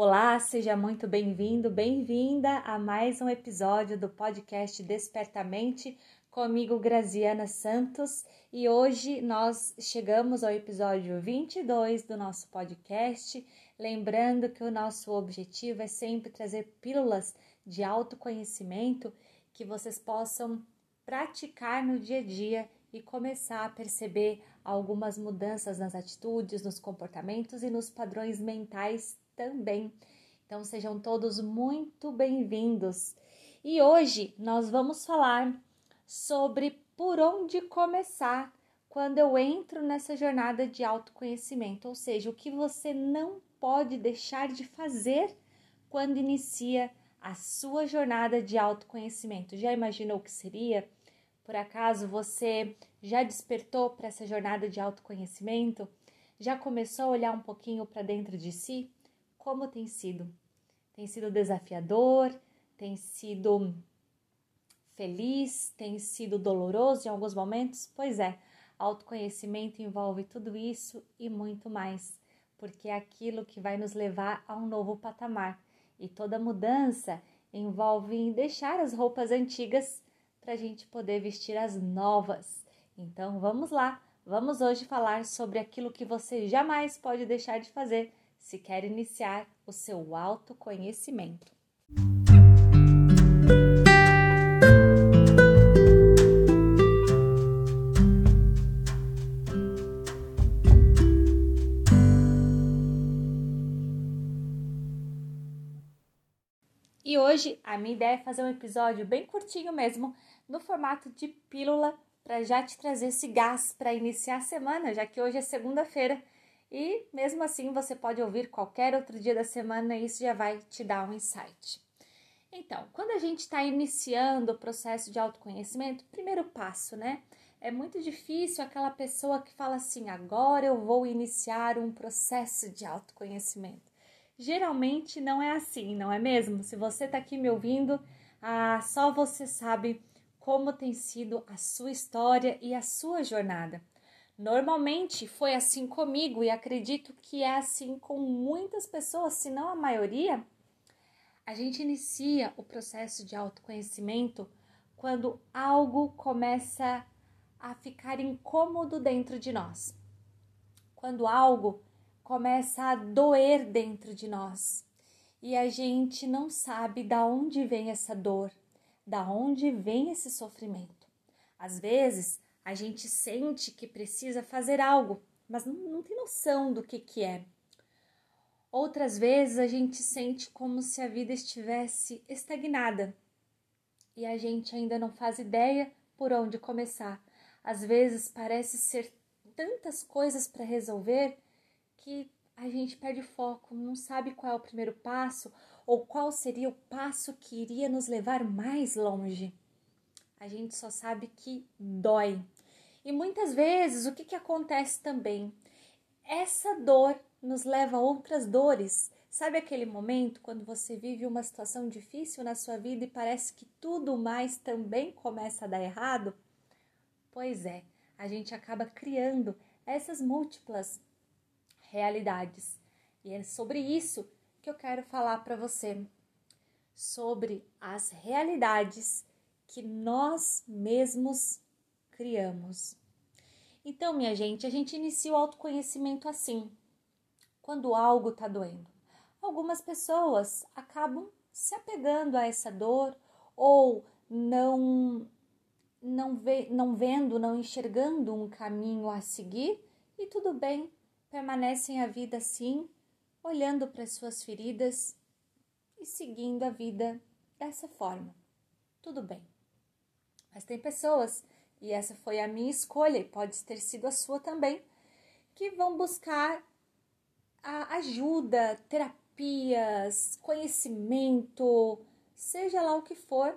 Olá, seja muito bem-vindo, bem-vinda a mais um episódio do podcast Despertamente comigo, Graziana Santos, e hoje nós chegamos ao episódio 22 do nosso podcast. Lembrando que o nosso objetivo é sempre trazer pílulas de autoconhecimento que vocês possam praticar no dia a dia e começar a perceber algumas mudanças nas atitudes, nos comportamentos e nos padrões mentais também. Então sejam todos muito bem-vindos. E hoje nós vamos falar sobre por onde começar quando eu entro nessa jornada de autoconhecimento, ou seja, o que você não pode deixar de fazer quando inicia a sua jornada de autoconhecimento. Já imaginou o que seria? Por acaso você já despertou para essa jornada de autoconhecimento? Já começou a olhar um pouquinho para dentro de si? Como tem sido? Tem sido desafiador? Tem sido feliz? Tem sido doloroso em alguns momentos? Pois é, autoconhecimento envolve tudo isso e muito mais, porque é aquilo que vai nos levar a um novo patamar. E toda mudança envolve deixar as roupas antigas para a gente poder vestir as novas. Então vamos lá, vamos hoje falar sobre aquilo que você jamais pode deixar de fazer se quer iniciar o seu autoconhecimento. E hoje a minha ideia é fazer um episódio bem curtinho mesmo, no formato de pílula, para já te trazer esse gás para iniciar a semana, já que hoje é segunda-feira e mesmo assim você pode ouvir qualquer outro dia da semana e isso já vai te dar um insight. Então, quando a gente está iniciando o processo de autoconhecimento, primeiro passo, né? É muito difícil aquela pessoa que fala assim: agora eu vou iniciar um processo de autoconhecimento. Geralmente não é assim, não é mesmo? Se você está aqui me ouvindo, ah, só você sabe como tem sido a sua história e a sua jornada. Normalmente foi assim comigo e acredito que é assim com muitas pessoas, se não a maioria. A gente inicia o processo de autoconhecimento quando algo começa a ficar incômodo dentro de nós. Quando algo começa a doer dentro de nós e a gente não sabe da onde vem essa dor, da onde vem esse sofrimento. Às vezes, a gente sente que precisa fazer algo, mas não, não tem noção do que, que é. Outras vezes a gente sente como se a vida estivesse estagnada e a gente ainda não faz ideia por onde começar. Às vezes parece ser tantas coisas para resolver que a gente perde foco, não sabe qual é o primeiro passo ou qual seria o passo que iria nos levar mais longe. A gente só sabe que dói, e muitas vezes o que, que acontece também? Essa dor nos leva a outras dores. Sabe aquele momento quando você vive uma situação difícil na sua vida e parece que tudo mais também começa a dar errado? Pois é, a gente acaba criando essas múltiplas realidades. E é sobre isso que eu quero falar para você. Sobre as realidades que nós mesmos criamos. Então, minha gente, a gente inicia o autoconhecimento assim, quando algo está doendo. Algumas pessoas acabam se apegando a essa dor ou não não, vê, não vendo, não enxergando um caminho a seguir e tudo bem, permanecem a vida assim, olhando para as suas feridas e seguindo a vida dessa forma. Tudo bem. Mas tem pessoas e essa foi a minha escolha, e pode ter sido a sua também, que vão buscar a ajuda, terapias, conhecimento, seja lá o que for,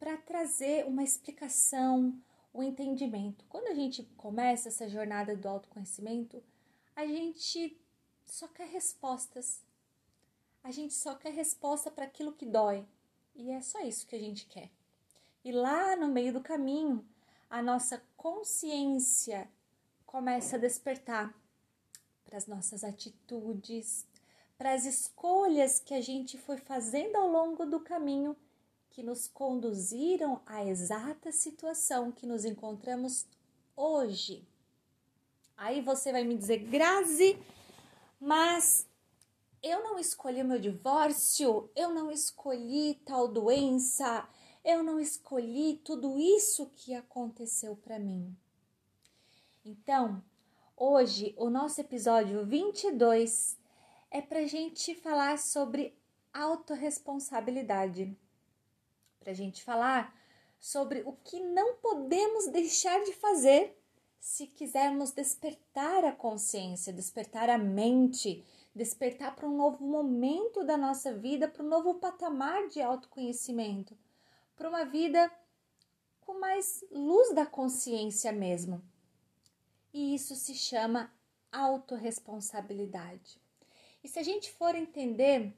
para trazer uma explicação, um entendimento. Quando a gente começa essa jornada do autoconhecimento, a gente só quer respostas. A gente só quer resposta para aquilo que dói. E é só isso que a gente quer. E lá no meio do caminho, a nossa consciência começa a despertar para as nossas atitudes, para as escolhas que a gente foi fazendo ao longo do caminho que nos conduziram à exata situação que nos encontramos hoje. Aí você vai me dizer, Grazi, mas eu não escolhi o meu divórcio, eu não escolhi tal doença, eu não escolhi tudo isso que aconteceu para mim. Então, hoje, o nosso episódio 22 é para gente falar sobre autorresponsabilidade. Para gente falar sobre o que não podemos deixar de fazer se quisermos despertar a consciência, despertar a mente, despertar para um novo momento da nossa vida, para um novo patamar de autoconhecimento, para uma vida com mais luz da consciência mesmo. E isso se chama autorresponsabilidade. E se a gente for entender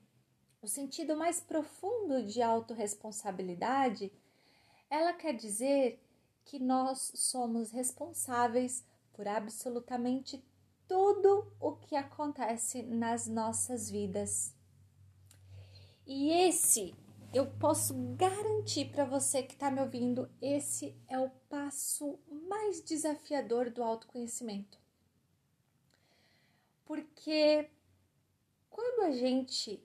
o sentido mais profundo de autorresponsabilidade, ela quer dizer que nós somos responsáveis por absolutamente tudo o que acontece nas nossas vidas. E esse, eu posso garantir para você que está me ouvindo, esse é o passo mais desafiador do autoconhecimento. Porque quando a gente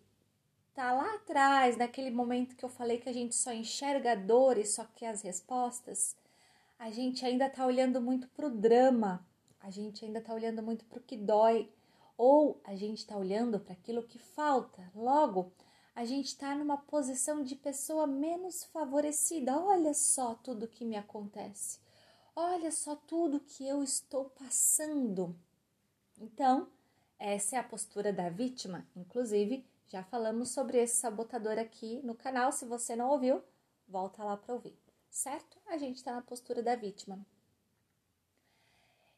tá lá atrás, naquele momento que eu falei que a gente só enxerga dores, só quer as respostas, a gente ainda está olhando muito para o drama, a gente ainda está olhando muito para o que dói, ou a gente está olhando para aquilo que falta. Logo, a gente está numa posição de pessoa menos favorecida. Olha só tudo que me acontece, olha só tudo que eu estou passando. Então, essa é a postura da vítima. Inclusive, já falamos sobre esse sabotador aqui no canal. Se você não ouviu, volta lá para ouvir certo? A gente está na postura da vítima.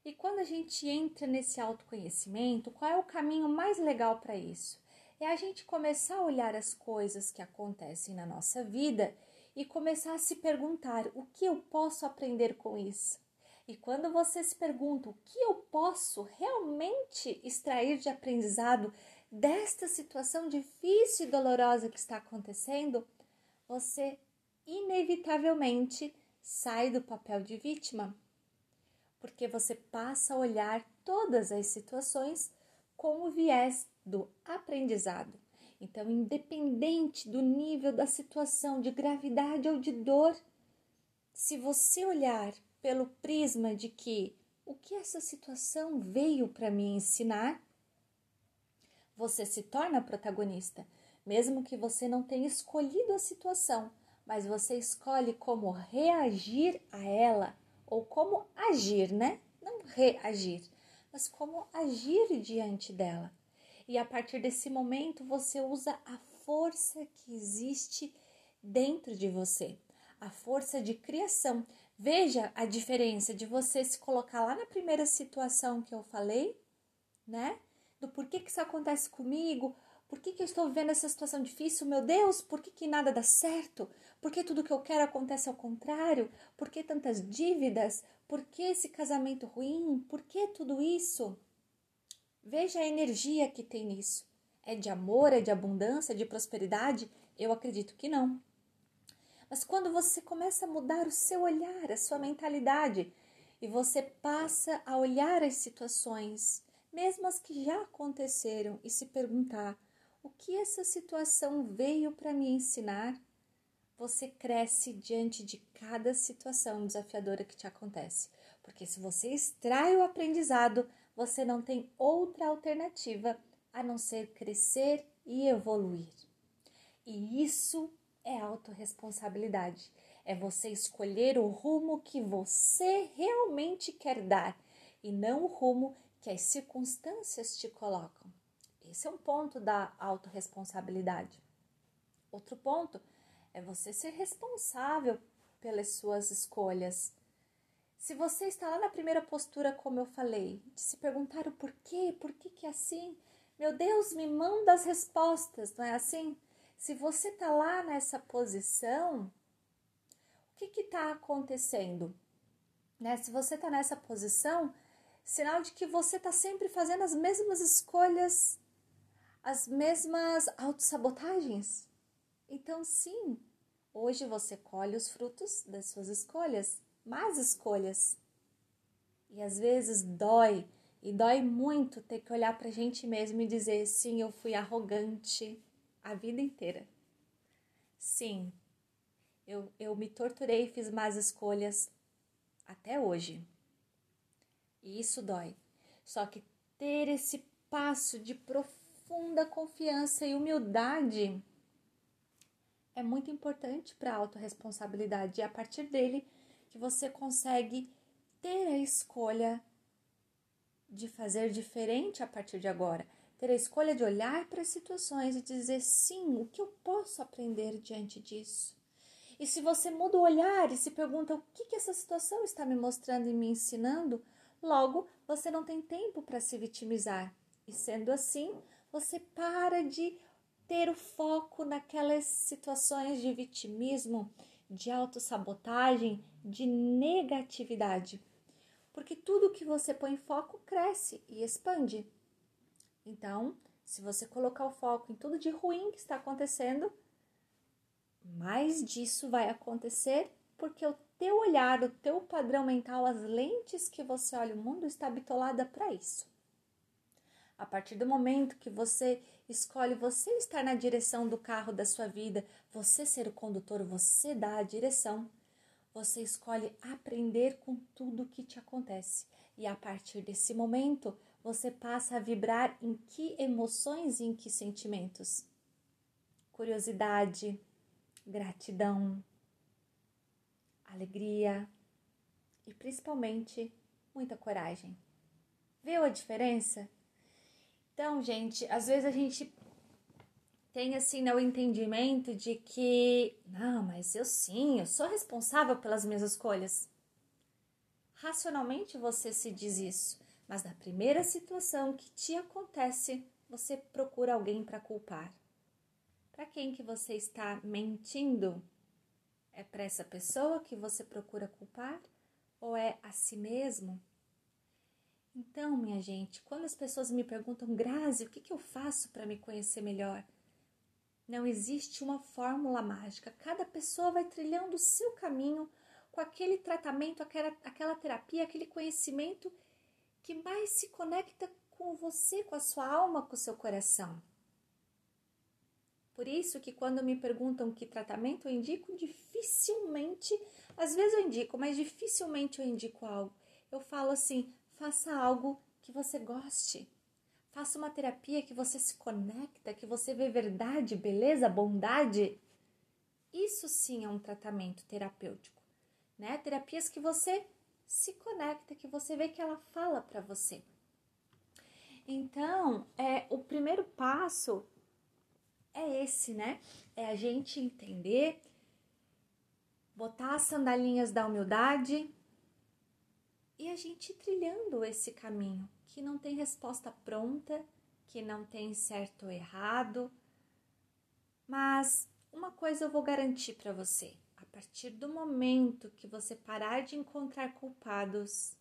E quando a gente entra nesse autoconhecimento, qual é o caminho mais legal para isso? É a gente começar a olhar as coisas que acontecem na nossa vida e começar a se perguntar o que eu posso aprender com isso. E quando você se pergunta o que eu posso realmente extrair de aprendizado desta situação difícil e dolorosa que está acontecendo, você inevitavelmente sai do papel de vítima, porque você passa a olhar todas as situações com o viés do aprendizado. Então, independente do nível da situação, de gravidade ou de dor, se você olhar pelo prisma de que o que essa situação veio para me ensinar, você se torna protagonista, mesmo que você não tenha escolhido a situação, mas você escolhe como reagir a ela ou como agir, né? Não reagir, mas como agir diante dela. E a partir desse momento você usa a força que existe dentro de você, a força de criação. Veja a diferença de você se colocar lá na primeira situação que eu falei, né? Do porquê que isso acontece comigo, por que, que eu estou vivendo essa situação difícil? Meu Deus, por que, que nada dá certo? Por que tudo que eu quero acontece ao contrário? Por que tantas dívidas? Por que esse casamento ruim? Por que tudo isso? Veja a energia que tem nisso. É de amor, é de abundância, é de prosperidade? Eu acredito que não. Mas quando você começa a mudar o seu olhar, a sua mentalidade, e você passa a olhar as situações, mesmo as que já aconteceram, e se perguntar: o que essa situação veio para me ensinar? Você cresce diante de cada situação desafiadora que te acontece, porque se você extrai o aprendizado, você não tem outra alternativa a não ser crescer e evoluir. E isso é autorresponsabilidade. É você escolher o rumo que você realmente quer dar e não o rumo que as circunstâncias te colocam. Esse é um ponto da autorresponsabilidade. Outro ponto é você ser responsável pelas suas escolhas. Se você está lá na primeira postura, como eu falei, de se perguntar o porquê, por que que é assim? Meu Deus, me manda as respostas, não é assim? Se você está lá nessa posição, o que está acontecendo? Né? Se você está nessa posição, sinal de que você está sempre fazendo as mesmas escolhas as mesmas autossabotagens. Então, sim, hoje você colhe os frutos das suas escolhas, más escolhas. E às vezes dói, e dói muito ter que olhar para a gente mesmo e dizer: sim, eu fui arrogante a vida inteira. Sim, eu, eu me torturei e fiz más escolhas até hoje. E isso dói. Só que ter esse passo de profunda confiança e humildade é muito importante para a autorresponsabilidade. E é a partir dele que você consegue ter a escolha de fazer diferente a partir de agora. Ter a escolha de olhar para as situações e dizer sim, o que eu posso aprender diante disso? E se você muda o olhar e se pergunta o que, que essa situação está me mostrando e me ensinando, logo você não tem tempo para se vitimizar. E sendo assim, você para de ter o foco naquelas situações de vitimismo, de autossabotagem, de negatividade. Porque tudo que você põe foco cresce e expande. Então, se você colocar o foco em tudo de ruim que está acontecendo, mais disso vai acontecer porque o teu olhar, o teu padrão mental, as lentes que você olha o mundo está bitolada para isso. A partir do momento que você escolhe você estar na direção do carro da sua vida, você ser o condutor, você dá a direção, você escolhe aprender com tudo que te acontece. E a partir desse momento, você passa a vibrar em que emoções e em que sentimentos? Curiosidade, gratidão, alegria e principalmente muita coragem. Viu a diferença? Então, gente, às vezes a gente tem assim né, o entendimento de que, não, mas eu sim, eu sou responsável pelas minhas escolhas. Racionalmente você se diz isso, mas na primeira situação que te acontece, você procura alguém para culpar. Para quem que você está mentindo? É para essa pessoa que você procura culpar ou é a si mesmo? Então, minha gente, quando as pessoas me perguntam, Grazi, o que, que eu faço para me conhecer melhor? Não existe uma fórmula mágica. Cada pessoa vai trilhando o seu caminho com aquele tratamento, aquela, aquela terapia, aquele conhecimento que mais se conecta com você, com a sua alma, com o seu coração. Por isso que quando me perguntam que tratamento eu indico, dificilmente, às vezes eu indico, mas dificilmente eu indico algo. Eu falo assim, faça algo que você goste. Faça uma terapia que você se conecta, que você vê verdade, beleza, bondade. Isso sim é um tratamento terapêutico, né? Terapias que você se conecta, que você vê que ela fala para você. Então, é o primeiro passo é esse, né? É a gente entender, botar as sandalinhas da humildade e a gente trilhando esse caminho que não tem resposta pronta, que não tem certo ou errado. Mas uma coisa eu vou garantir para você: a partir do momento que você parar de encontrar culpados,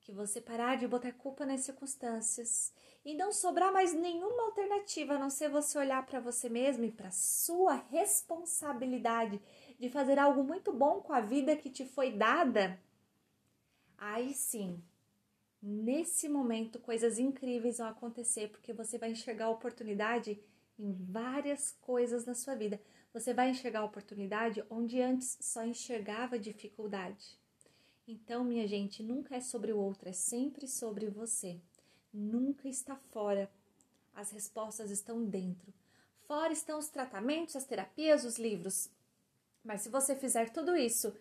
que você parar de botar culpa nas circunstâncias e não sobrar mais nenhuma alternativa a não ser você olhar para você mesmo e para sua responsabilidade de fazer algo muito bom com a vida que te foi dada, aí sim, nesse momento coisas incríveis vão acontecer porque você vai enxergar oportunidade em várias coisas na sua vida. Você vai enxergar oportunidade onde antes só enxergava dificuldade. Então, minha gente, nunca é sobre o outro, é sempre sobre você nunca está fora. As respostas estão dentro. Fora estão os tratamentos, as terapias, os livros. Mas se você fizer tudo isso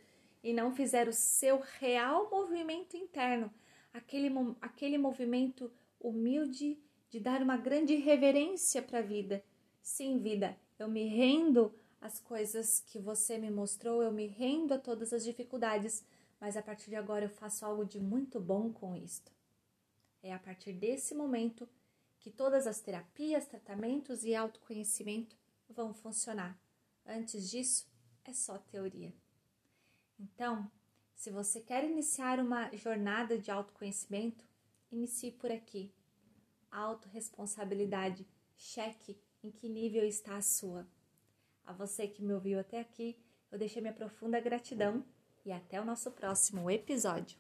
e não fizer o seu real movimento interno, aquele, aquele movimento humilde de dar uma grande reverência para a vida. Sim, vida, eu me rendo às coisas que você me mostrou, eu me rendo a todas as dificuldades, mas a partir de agora eu faço algo de muito bom com isto. É a partir desse momento que todas as terapias, tratamentos e autoconhecimento vão funcionar. Antes disso, é só teoria. Então, se você quer iniciar uma jornada de autoconhecimento, inicie por aqui. Autoresponsabilidade cheque em que nível está a sua. A você que me ouviu até aqui, eu deixei minha profunda gratidão e até o nosso próximo episódio.